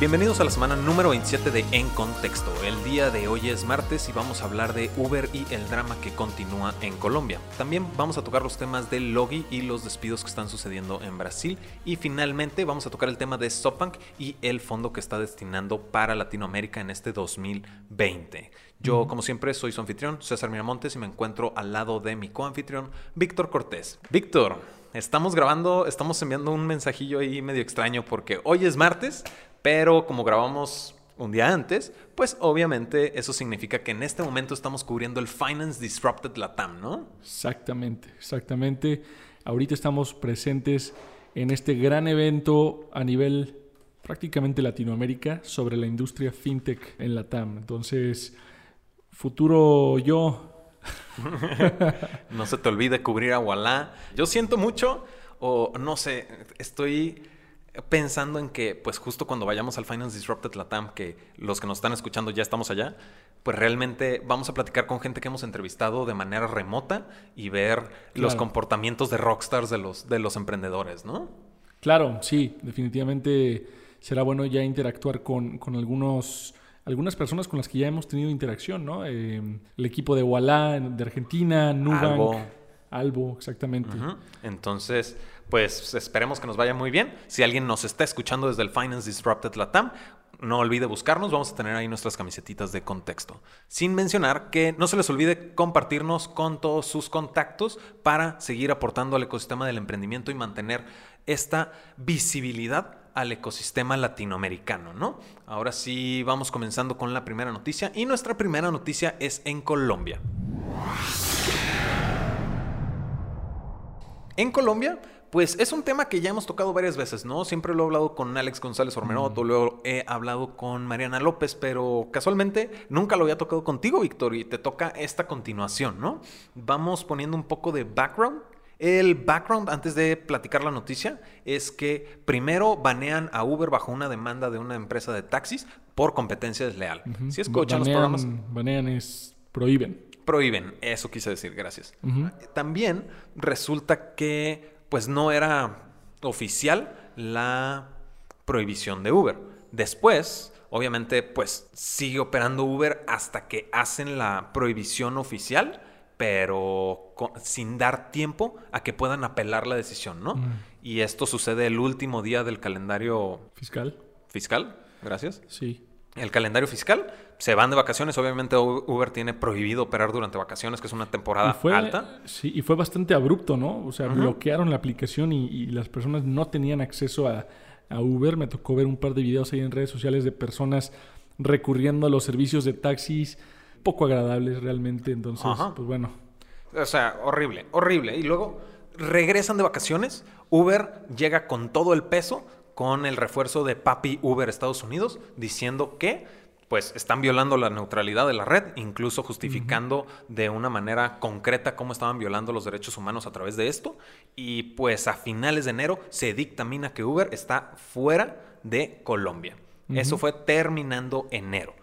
Bienvenidos a la semana número 27 de En Contexto. El día de hoy es martes y vamos a hablar de Uber y el drama que continúa en Colombia. También vamos a tocar los temas de Logi y los despidos que están sucediendo en Brasil. Y finalmente vamos a tocar el tema de SoftBank y el fondo que está destinando para Latinoamérica en este 2020. Yo, como siempre, soy su anfitrión, César Miramontes, y me encuentro al lado de mi coanfitrión, Víctor Cortés. Víctor, estamos grabando, estamos enviando un mensajillo ahí medio extraño porque hoy es martes, pero como grabamos un día antes, pues obviamente eso significa que en este momento estamos cubriendo el Finance Disrupted Latam, ¿no? Exactamente, exactamente. Ahorita estamos presentes en este gran evento a nivel prácticamente Latinoamérica sobre la industria fintech en Latam. Entonces, futuro yo. no se te olvide cubrir a Walla. Yo siento mucho, o no sé, estoy pensando en que, pues justo cuando vayamos al Finance Disrupted Latam, que los que nos están escuchando ya estamos allá, pues realmente vamos a platicar con gente que hemos entrevistado de manera remota y ver los comportamientos de rockstars de los, de los emprendedores, ¿no? Claro, sí, definitivamente será bueno ya interactuar con, con algunos algunas personas con las que ya hemos tenido interacción, ¿no? Eh, el equipo de Walla de Argentina, Nubank, Albo, Albo exactamente. Entonces, pues esperemos que nos vaya muy bien. Si alguien nos está escuchando desde el Finance Disrupted Latam, no olvide buscarnos, vamos a tener ahí nuestras camisetitas de contexto. Sin mencionar que no se les olvide compartirnos con todos sus contactos para seguir aportando al ecosistema del emprendimiento y mantener esta visibilidad al ecosistema latinoamericano, ¿no? Ahora sí vamos comenzando con la primera noticia y nuestra primera noticia es en Colombia. En Colombia, pues es un tema que ya hemos tocado varias veces, ¿no? Siempre lo he hablado con Alex González Ormenot, o luego he hablado con Mariana López, pero casualmente nunca lo había tocado contigo, Víctor, y te toca esta continuación, ¿no? Vamos poniendo un poco de background el background, antes de platicar la noticia, es que primero banean a Uber bajo una demanda de una empresa de taxis por competencia desleal. Si escuchan los programas. Banean es prohíben. Prohíben, eso quise decir, gracias. También resulta que, pues no era oficial la prohibición de Uber. Después, obviamente, pues sigue operando Uber hasta que hacen la prohibición oficial pero sin dar tiempo a que puedan apelar la decisión, ¿no? Mm. Y esto sucede el último día del calendario fiscal. Fiscal, gracias. Sí. El calendario fiscal, se van de vacaciones, obviamente Uber tiene prohibido operar durante vacaciones, que es una temporada alta. Sí, y fue bastante abrupto, ¿no? O sea, bloquearon la aplicación y, las personas no tenían acceso a, a Uber. Me tocó ver un par de videos ahí en redes sociales de personas recurriendo a los servicios de taxis poco agradables realmente. Entonces, pues bueno. O sea, horrible, horrible. Y luego regresan de vacaciones. Uber llega con todo el peso, con el refuerzo de Papi Uber Estados Unidos, diciendo que pues están violando la neutralidad de la red, incluso justificando de una manera concreta cómo estaban violando los derechos humanos a través de esto. Y pues a finales de enero se dictamina que Uber está fuera de Colombia. Eso fue terminando enero.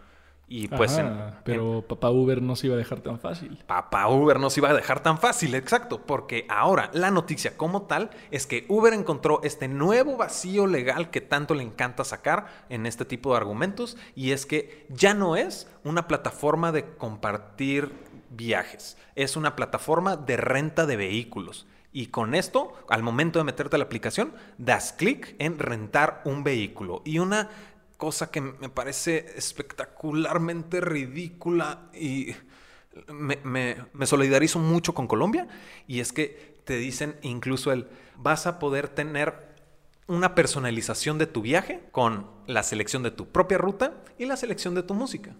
Y pues. pero papá Uber no se iba a dejar tan fácil. Papá Uber no se iba a dejar tan fácil, exacto. Porque ahora la noticia como tal es que Uber encontró este nuevo vacío legal que tanto le encanta sacar en este tipo de argumentos. Y es que ya no es una plataforma de compartir viajes, es una plataforma de renta de vehículos. Y con esto, al momento de meterte a la aplicación, das clic en rentar un vehículo. Y una cosa que me parece espectacularmente ridícula y me, solidarizo mucho con Colombia y es que te dicen incluso el vas a poder tener una personalización de tu viaje con la selección de tu propia ruta y la selección de tu música.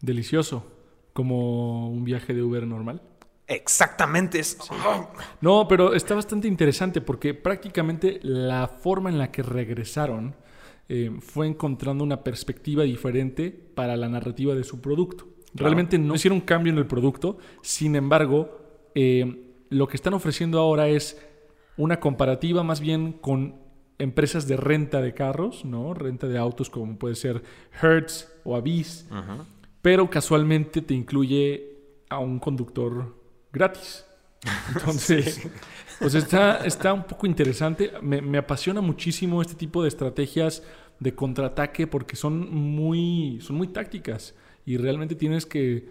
Delicioso, como un viaje de Uber normal. Exactamente. Es... No, pero está bastante interesante porque prácticamente la forma en la que regresaron eh, fue encontrando una perspectiva diferente para la narrativa de su producto. Realmente no hicieron cambio en el producto, sin embargo, eh, lo que están ofreciendo ahora es una comparativa más bien con empresas de renta de carros, ¿no? Renta de autos como puede ser Hertz o Avis, pero casualmente te incluye a un conductor gratis. Entonces, pues está, está un poco interesante. Me, me, apasiona muchísimo este tipo de estrategias de contraataque porque son muy, son muy tácticas y realmente tienes que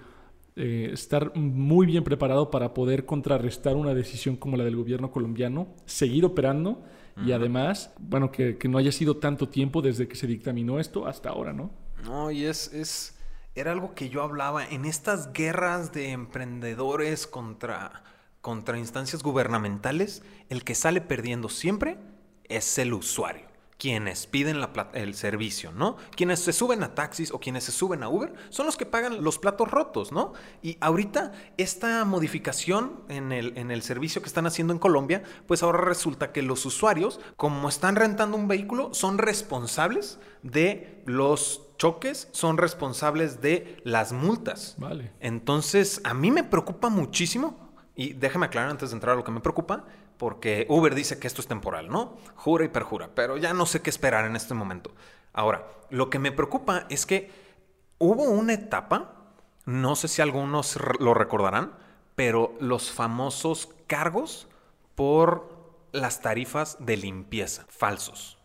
eh, estar muy bien preparado para poder contrarrestar una decisión como la del gobierno colombiano, seguir operando y además, bueno, que, que, no haya sido tanto tiempo desde que se dictaminó esto hasta ahora, ¿no? No, y es, es, era algo que yo hablaba en estas guerras de emprendedores contra, contra instancias gubernamentales, el que sale perdiendo siempre es el usuario quienes piden el servicio, ¿no? Quienes se suben a taxis o quienes se suben a Uber son los que pagan los platos rotos, ¿no? Y ahorita esta modificación en el, en el servicio que están haciendo en Colombia, pues ahora resulta que los usuarios, como están rentando un vehículo, son responsables de los choques, son responsables de las multas. Vale. Entonces, a mí me preocupa muchísimo, y déjame aclarar antes de entrar a lo que me preocupa, porque Uber dice que esto es temporal, ¿no? Jura y perjura, pero ya no sé qué esperar en este momento. Ahora, lo que me preocupa es que hubo una etapa, no sé si algunos lo recordarán, pero los famosos cargos por las tarifas de limpieza, falsos.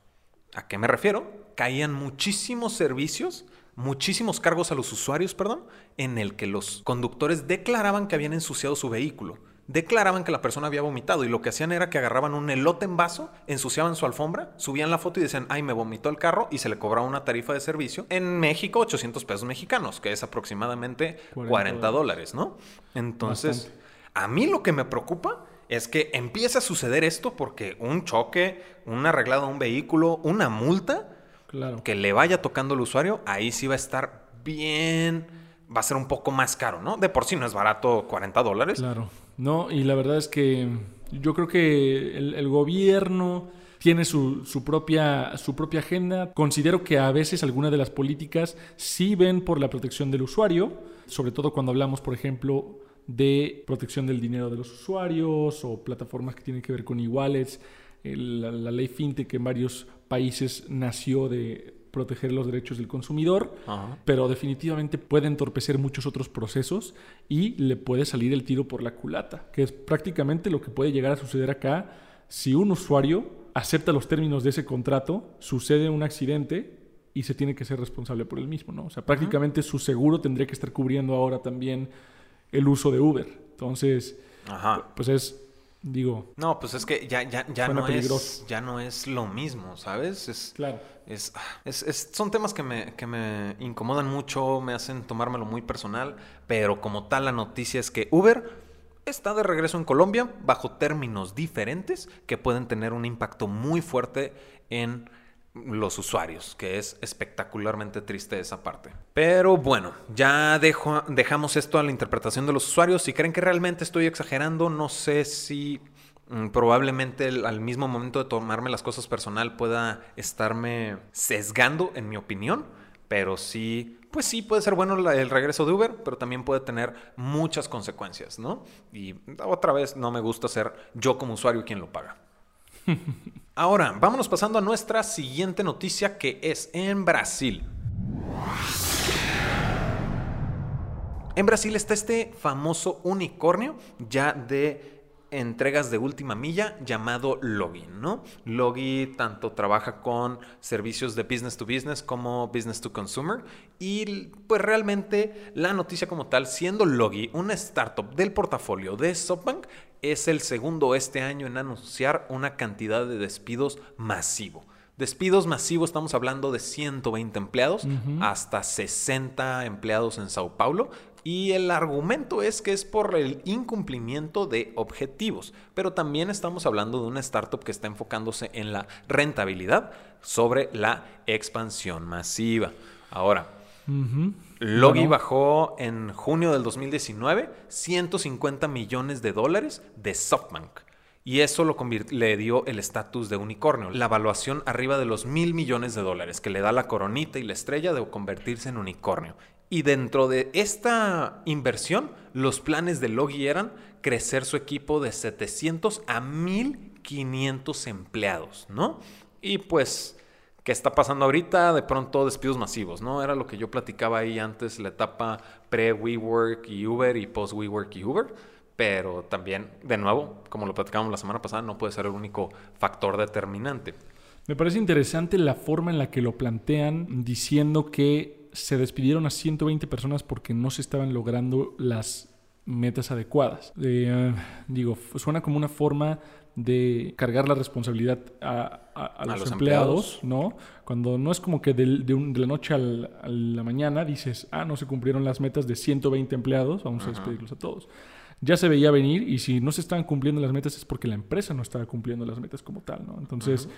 ¿A qué me refiero? Caían muchísimos servicios, muchísimos cargos a los usuarios, perdón, en el que los conductores declaraban que habían ensuciado su vehículo declaraban que la persona había vomitado y lo que hacían era que agarraban un elote en vaso, ensuciaban su alfombra, subían la foto y decían, ay, me vomitó el carro y se le cobraba una tarifa de servicio. En México, 800 pesos mexicanos, que es aproximadamente 40, dólares, ¿no? Entonces, a mí lo que me preocupa es que empiece a suceder esto porque un choque, un arreglado de un vehículo, una multa, claro. que le vaya tocando al usuario, ahí sí va a estar bien, va a ser un poco más caro, ¿no? De por sí no es barato 40 dólares. Claro. No, y la verdad es que yo creo que el, gobierno tiene su, su, propia, su propia agenda. Considero que a veces algunas de las políticas sí ven por la protección del usuario, sobre todo cuando hablamos, por ejemplo, de protección del dinero de los usuarios o plataformas que tienen que ver con e-wallets. La, la, ley FinTech en varios países nació de proteger los derechos del consumidor, pero definitivamente puede entorpecer muchos otros procesos y le puede salir el tiro por la culata, que es prácticamente lo que puede llegar a suceder acá si un usuario acepta los términos de ese contrato, sucede un accidente y se tiene que ser responsable por el mismo, ¿no? O sea, prácticamente su seguro tendría que estar cubriendo ahora también el uso de Uber. Entonces, pues es Digo. No, pues es que ya, ya, ya, no, es, ya no es lo mismo, ¿sabes? Es, claro. Es, es, son temas que me, que me incomodan mucho, me hacen tomármelo muy personal, pero como tal la noticia es que Uber está de regreso en Colombia bajo términos diferentes que pueden tener un impacto muy fuerte en los usuarios, que es espectacularmente triste esa parte. Pero bueno, ya dejo, dejamos esto a la interpretación de los usuarios. Si creen que realmente estoy exagerando, no sé si mm, probablemente al mismo momento de tomarme las cosas personal pueda estarme sesgando en mi opinión, pero sí, pues sí puede ser bueno el regreso de Uber, pero también puede tener muchas consecuencias, ¿no? Y otra vez no me gusta ser yo como usuario quien lo paga. Ahora, vámonos pasando a nuestra siguiente noticia que es en Brasil. En Brasil está este famoso unicornio ya de entregas de última milla llamado Logi, ¿no? Logi tanto trabaja con servicios de business to business como business to consumer y pues realmente la noticia como tal, siendo Logi una startup del portafolio de SoftBank, es el segundo este año en anunciar una cantidad de despidos masivo. Despidos masivos, estamos hablando de 120 empleados, hasta 60 empleados en Sao Paulo, y el argumento es que es por el incumplimiento de objetivos, pero también estamos hablando de una startup que está enfocándose en la rentabilidad sobre la expansión masiva. Ahora, Logi bajó en junio del 2019 150 millones de dólares de SoftBank. Y eso lo le dio el estatus de unicornio, la evaluación arriba de los mil millones de dólares, que le da la coronita y la estrella de convertirse en unicornio. Y dentro de esta inversión, los planes de Logi eran crecer su equipo de 700 a 1500 empleados, ¿no? Y pues, ¿qué está pasando ahorita? De pronto despidos masivos, ¿no? Era lo que yo platicaba ahí antes, la etapa pre-WeWork y Uber y post-WeWork y Uber. Pero también, de nuevo, como lo platicamos la semana pasada, no puede ser el único factor determinante. Me parece interesante la forma en la que lo plantean diciendo que se despidieron a 120 personas porque no se estaban logrando las metas adecuadas. Eh, digo, suena como una forma de cargar la responsabilidad a, los, empleados, ¿no? Cuando no es como que de, la noche a la mañana dices, ah, no se cumplieron las metas de 120 empleados, vamos a despedirlos a todos. Ya se veía venir y si no se estaban cumpliendo las metas es porque la empresa no estaba cumpliendo las metas como tal, ¿no? Entonces,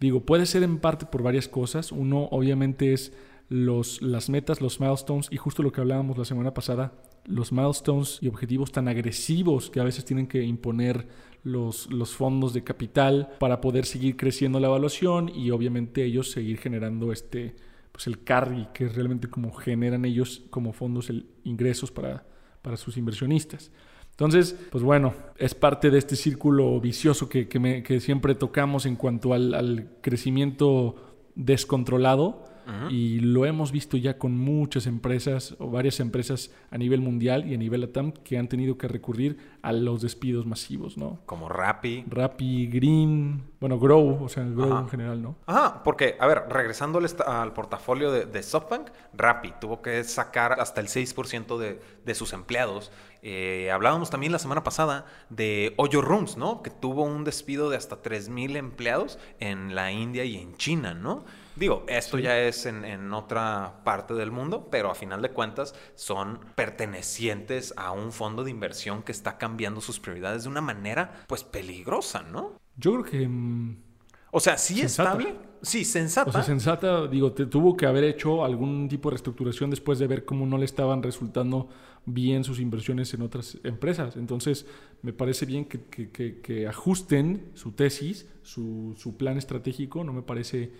digo, puede ser en parte por varias cosas. Uno, obviamente, es los, las metas, los milestones y justo lo que hablábamos la semana pasada, los milestones y objetivos tan agresivos que a veces tienen que imponer los, los fondos de capital para poder seguir creciendo la evaluación y obviamente ellos seguir generando este, pues el carry, que es realmente como generan ellos como fondos ingresos para, para sus inversionistas. Entonces, pues bueno, es parte de este círculo vicioso que, que, siempre tocamos en cuanto al crecimiento descontrolado y lo hemos visto ya con muchas empresas o varias empresas a nivel mundial y a nivel ATAM que han tenido que recurrir a los despidos masivos, ¿no? Como Rappi. Rappi, Green, bueno, Grow, o sea, Grow en general, ¿no? Ajá, porque, a ver, regresando al, portafolio de, SoftBank, Rappi tuvo que sacar hasta el 6% de, de sus empleados. Eh, hablábamos también la semana pasada de Oyo Rooms, ¿no? Que tuvo un despido de hasta 3.000 empleados en la India y en China, ¿no? Digo, esto ya es en, otra parte del mundo, pero a final de cuentas son pertenecientes a un fondo de inversión que está cambiando sus prioridades de una manera, pues, peligrosa, ¿no? Yo creo que... Mm, o sea, sí estable. Sí, sensata. O sea, sensata, digo, te tuvo que haber hecho algún tipo de reestructuración después de ver cómo no le estaban resultando bien sus inversiones en otras empresas. Entonces, me parece bien que, ajusten su tesis, su, su, plan estratégico. No me parece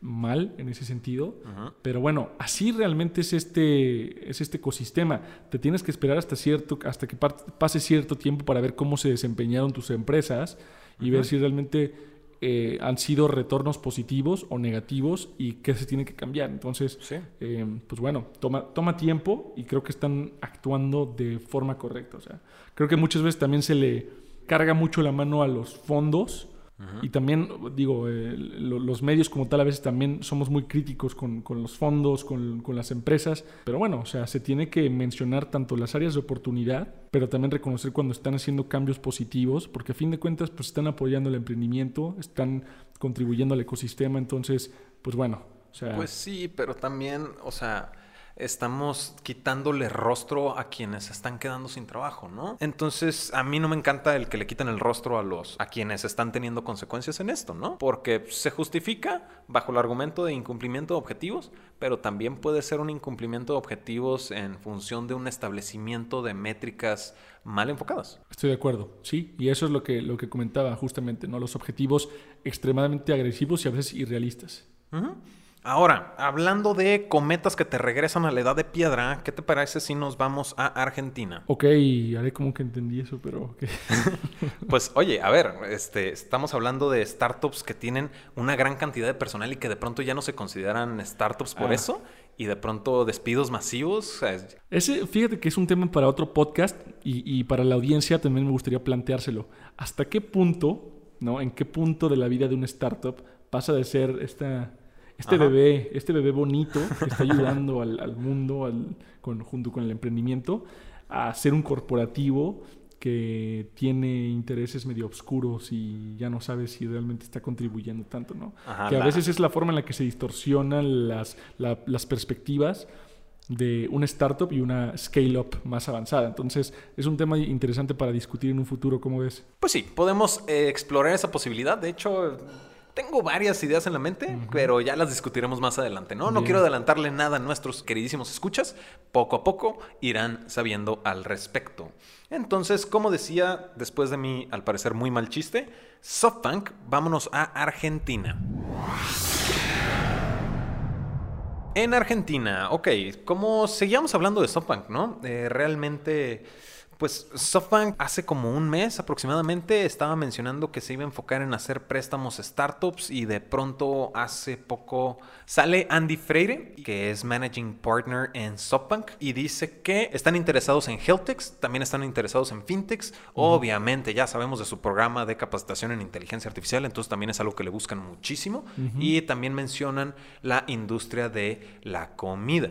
mal en ese sentido. Pero bueno, así realmente es este, es este ecosistema. Te tienes que esperar hasta, cierto, hasta que pase cierto tiempo para ver cómo se desempeñaron tus empresas y ver si realmente eh, han sido retornos positivos o negativos y qué se tiene que cambiar. Entonces, eh, pues bueno, toma, toma tiempo y creo que están actuando de forma correcta. O sea, creo que muchas veces también se le carga mucho la mano a los fondos y también, digo, eh, los medios como tal a veces también somos muy críticos con, los fondos, con, las empresas, pero bueno, o sea, se tiene que mencionar tanto las áreas de oportunidad, pero también reconocer cuando están haciendo cambios positivos, porque a fin de cuentas, pues están apoyando el emprendimiento, están contribuyendo al ecosistema, entonces, pues bueno, o sea... Pues sí, pero también, o sea estamos quitándole rostro a quienes están quedando sin trabajo, ¿no? Entonces, a mí no me encanta el que le quiten el rostro a los a quienes están teniendo consecuencias en esto, ¿no? Porque se justifica bajo el argumento de incumplimiento de objetivos, pero también puede ser un incumplimiento de objetivos en función de un establecimiento de métricas mal enfocadas. Estoy de acuerdo, sí, y eso es lo que, lo que comentaba justamente, ¿no? Los objetivos extremadamente agresivos y a veces irrealistas. Ahora, hablando de cometas que te regresan a la edad de piedra, ¿qué te parece si nos vamos a Argentina? Ok, haré como que entendí eso, pero... pues oye, a ver, este, estamos hablando de startups que tienen una gran cantidad de personal y que de pronto ya no se consideran startups por ah. eso y de pronto despidos masivos. Ese, fíjate que es un tema para otro podcast y, y para la audiencia también me gustaría planteárselo. ¿Hasta qué punto, no? ¿En qué punto de la vida de una startup pasa de ser esta este bebé, este bebé bonito que está ayudando al, mundo al, junto con el emprendimiento a ser un corporativo que tiene intereses medio oscuros y ya no sabe si realmente está contribuyendo tanto, ¿no? que a veces es la forma en la que se distorsionan las, las perspectivas de una startup y una scale-up más avanzada. Entonces, es un tema interesante para discutir en un futuro, ¿cómo ves? Pues sí, podemos eh, explorar esa posibilidad. De hecho, tengo varias ideas en la mente, pero ya las discutiremos más adelante, ¿no? No quiero adelantarle nada a nuestros queridísimos escuchas. Poco a poco irán sabiendo al respecto. Entonces, como decía, después de mi, al parecer, muy mal chiste, SoftBank, vámonos a Argentina. En Argentina, ok, como seguíamos hablando de SoftBank, ¿no? Eh, realmente Pues SoftBank hace como un mes aproximadamente estaba mencionando que se iba a enfocar en hacer préstamos startups y de pronto hace poco sale Andy Freire, que es Managing Partner en SoftBank, y dice que están interesados en Healthtechs, también están interesados en FinTechs. Obviamente ya sabemos de su programa de capacitación en inteligencia artificial, entonces también es algo que le buscan muchísimo. Y también mencionan la industria de la comida.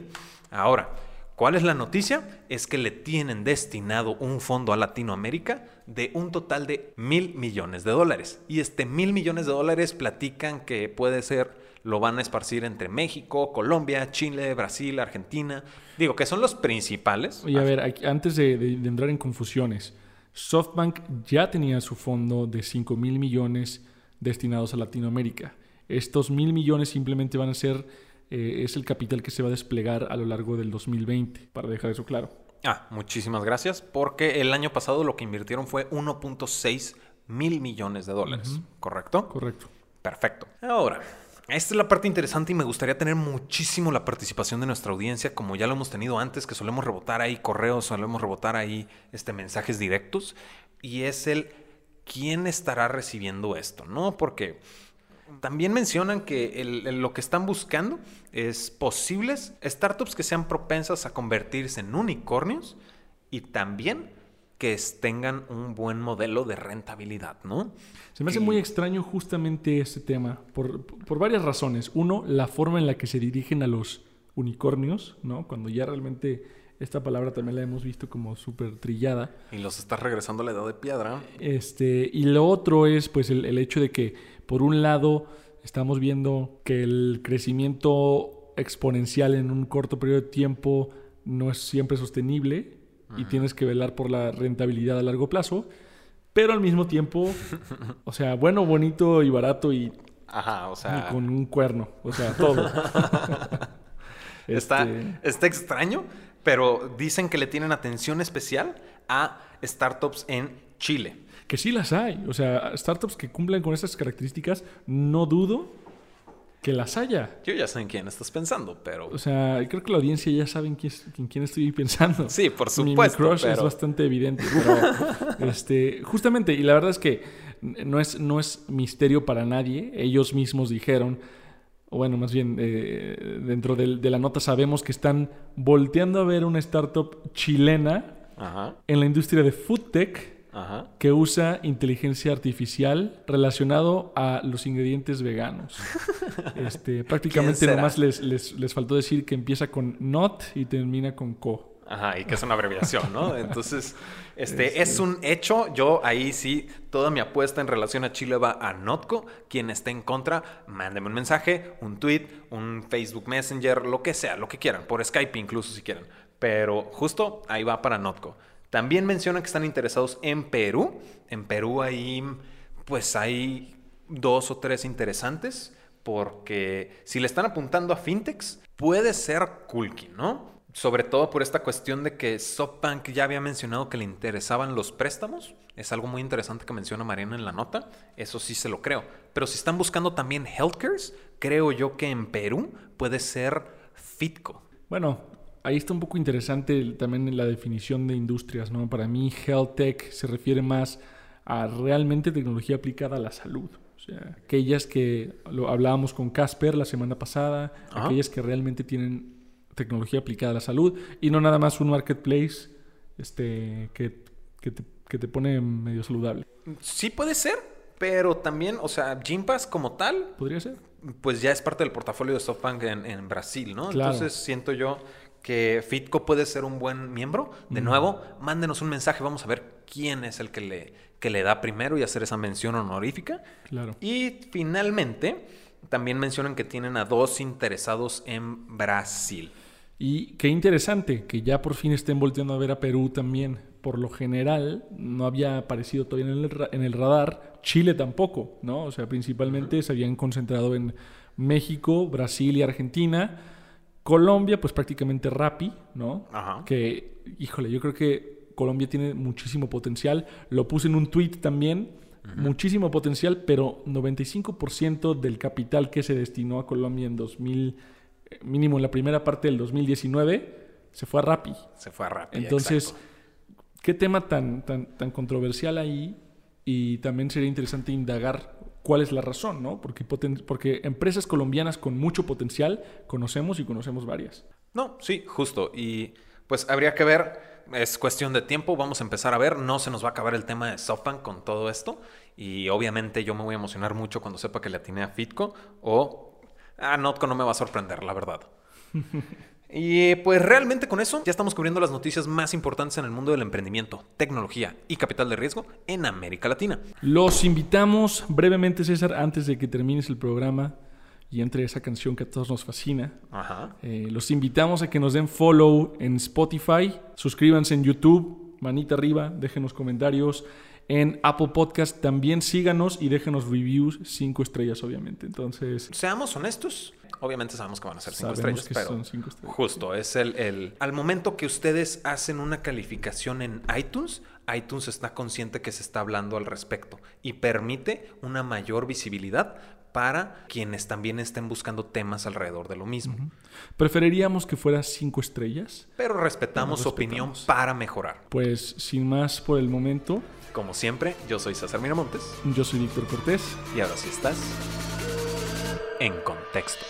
Ahora, ¿Cuál es la noticia? Es que le tienen destinado un fondo a Latinoamérica de un total de mil millones de dólares. Y este mil millones de dólares platican que puede ser, lo van a esparcir entre México, Colombia, Chile, Brasil, Argentina. Digo, que son los principales. Oye, a ver, antes de, de entrar en confusiones, SoftBank ya tenía su fondo de 5 mil millones destinados a Latinoamérica. Estos mil millones simplemente van a ser eh, es el capital que se va a desplegar a lo largo del 2020, para dejar eso claro. Ah, muchísimas gracias, porque el año pasado lo que invirtieron fue 1.6 mil millones de dólares, ¿correcto? Correcto. Perfecto. Ahora, esta es la parte interesante y me gustaría tener muchísimo la participación de nuestra audiencia, como ya lo hemos tenido antes, que solemos rebotar ahí correos, solemos rebotar ahí este, mensajes directos, y es el quién estará recibiendo esto, ¿no? Porque también mencionan que lo que están buscando es posibles startups que sean propensas a convertirse en unicornios y también que tengan un buen modelo de rentabilidad, ¿no? Se me hace muy extraño justamente este tema por, por, varias razones. Uno, la forma en la que se dirigen a los unicornios, ¿no? Cuando ya realmente esta palabra también la hemos visto como súper trillada. Y los está regresando a la edad de piedra. Este, y lo otro es pues el, el hecho de que por un lado, estamos viendo que el crecimiento exponencial en un corto periodo de tiempo no es siempre sostenible y tienes que velar por la rentabilidad a largo plazo, pero al mismo tiempo, o sea, bueno, bonito y barato y, Ajá, o sea... con un cuerno, o sea, todo. está, este está extraño, pero dicen que le tienen atención especial a startups en Chile que sí las hay. O sea, startups que cumplen con esas características, no dudo que las haya. Yo ya sé en quién estás pensando, pero... O sea, creo que la audiencia ya sabe en quién, estoy pensando. Sí, por supuesto. Mi, crush es bastante evidente. Pero, este, justamente, y la verdad es que no es, no es misterio para nadie. Ellos mismos dijeron, o bueno, más bien, eh, dentro de, de, la nota sabemos que están volteando a ver una startup chilena en la industria de food tech que usa inteligencia artificial relacionado a los ingredientes veganos. Este, prácticamente nomás les, les, faltó decir que empieza con not y termina con co. Ajá, y que es una abreviación, ¿no? Entonces, este, es un hecho. Yo ahí sí, toda mi apuesta en relación a Chile va a Notco. Quien esté en contra, mándeme un mensaje, un tweet, un Facebook Messenger, lo que sea, lo que quieran, por Skype incluso si quieren. Pero justo ahí va para Notco. También mencionan que están interesados en Perú. En Perú ahí, pues hay dos o tres interesantes, porque si le están apuntando a fintechs, puede ser Kulki, ¿no? Sobre todo por esta cuestión de que SoftBank ya había mencionado que le interesaban los préstamos. Es algo muy interesante que menciona Mariana en la nota. Eso sí se lo creo. Pero si están buscando también healthcares, creo yo que en Perú puede ser Fitco. Bueno, ahí está un poco interesante también la definición de industrias, ¿no? Para mí, health tech se refiere más a realmente tecnología aplicada a la salud. O sea, aquellas que lo hablábamos con Casper la semana pasada, aquellas que realmente tienen tecnología aplicada a la salud y no nada más un marketplace este, que, que, te, que te pone medio saludable. Sí puede ser, pero también, o sea, Gympass como tal. Podría ser. Pues ya es parte del portafolio de SoftBank en, en Brasil, ¿no? Entonces siento yo que Fitco puede ser un buen miembro. De nuevo, mándenos un mensaje, vamos a ver quién es el que le, que le da primero y hacer esa mención honorífica. Claro. Y finalmente, también mencionan que tienen a dos interesados en Brasil. Y qué interesante que ya por fin estén volteando a ver a Perú también. Por lo general, no había aparecido todavía en el, en el radar. Chile tampoco, ¿no? O sea, principalmente se habían concentrado en México, Brasil y Argentina Colombia, pues prácticamente Rappi, ¿no? Ajá. Que, híjole, yo creo que Colombia tiene muchísimo potencial. Lo puse en un tweet también. Muchísimo potencial, pero 95% del capital que se destinó a Colombia en 2000, eh, mínimo en la primera parte del 2019, se fue a Rappi. Se fue a Rappi. Entonces, qué tema tan, tan, tan controversial ahí y también sería interesante indagar cuál es la razón, ¿no? Porque, porque empresas colombianas con mucho potencial conocemos y conocemos varias. No, sí, justo. Y pues habría que ver, es cuestión de tiempo, vamos a empezar a ver, no se nos va a acabar el tema de SoftBank con todo esto. Y obviamente yo me voy a emocionar mucho cuando sepa que le atiné a Fitco o a Notco no me va a sorprender, la verdad. Y pues realmente con eso ya estamos cubriendo las noticias más importantes en el mundo del emprendimiento, tecnología y capital de riesgo en América Latina. Los invitamos brevemente, César, antes de que termines el programa y entre esa canción que a todos nos fascina. Eh, los invitamos a que nos den follow en Spotify, suscríbanse en YouTube, manita arriba, déjenos comentarios. En Apple Podcast también síganos y déjenos reviews, cinco estrellas obviamente. Entonces... Seamos honestos, Obviamente sabemos que van a ser cinco estrellas, pero justo es el, el, Al momento que ustedes hacen una calificación en iTunes, iTunes está consciente que se está hablando al respecto y permite una mayor visibilidad para quienes también estén buscando temas alrededor de lo mismo. Preferiríamos que fuera cinco estrellas. Pero respetamos su opinión para mejorar. Pues sin más por el momento. Como siempre, yo soy César Miramontes. Yo soy Víctor Cortés. Y ahora sí estás en contexto.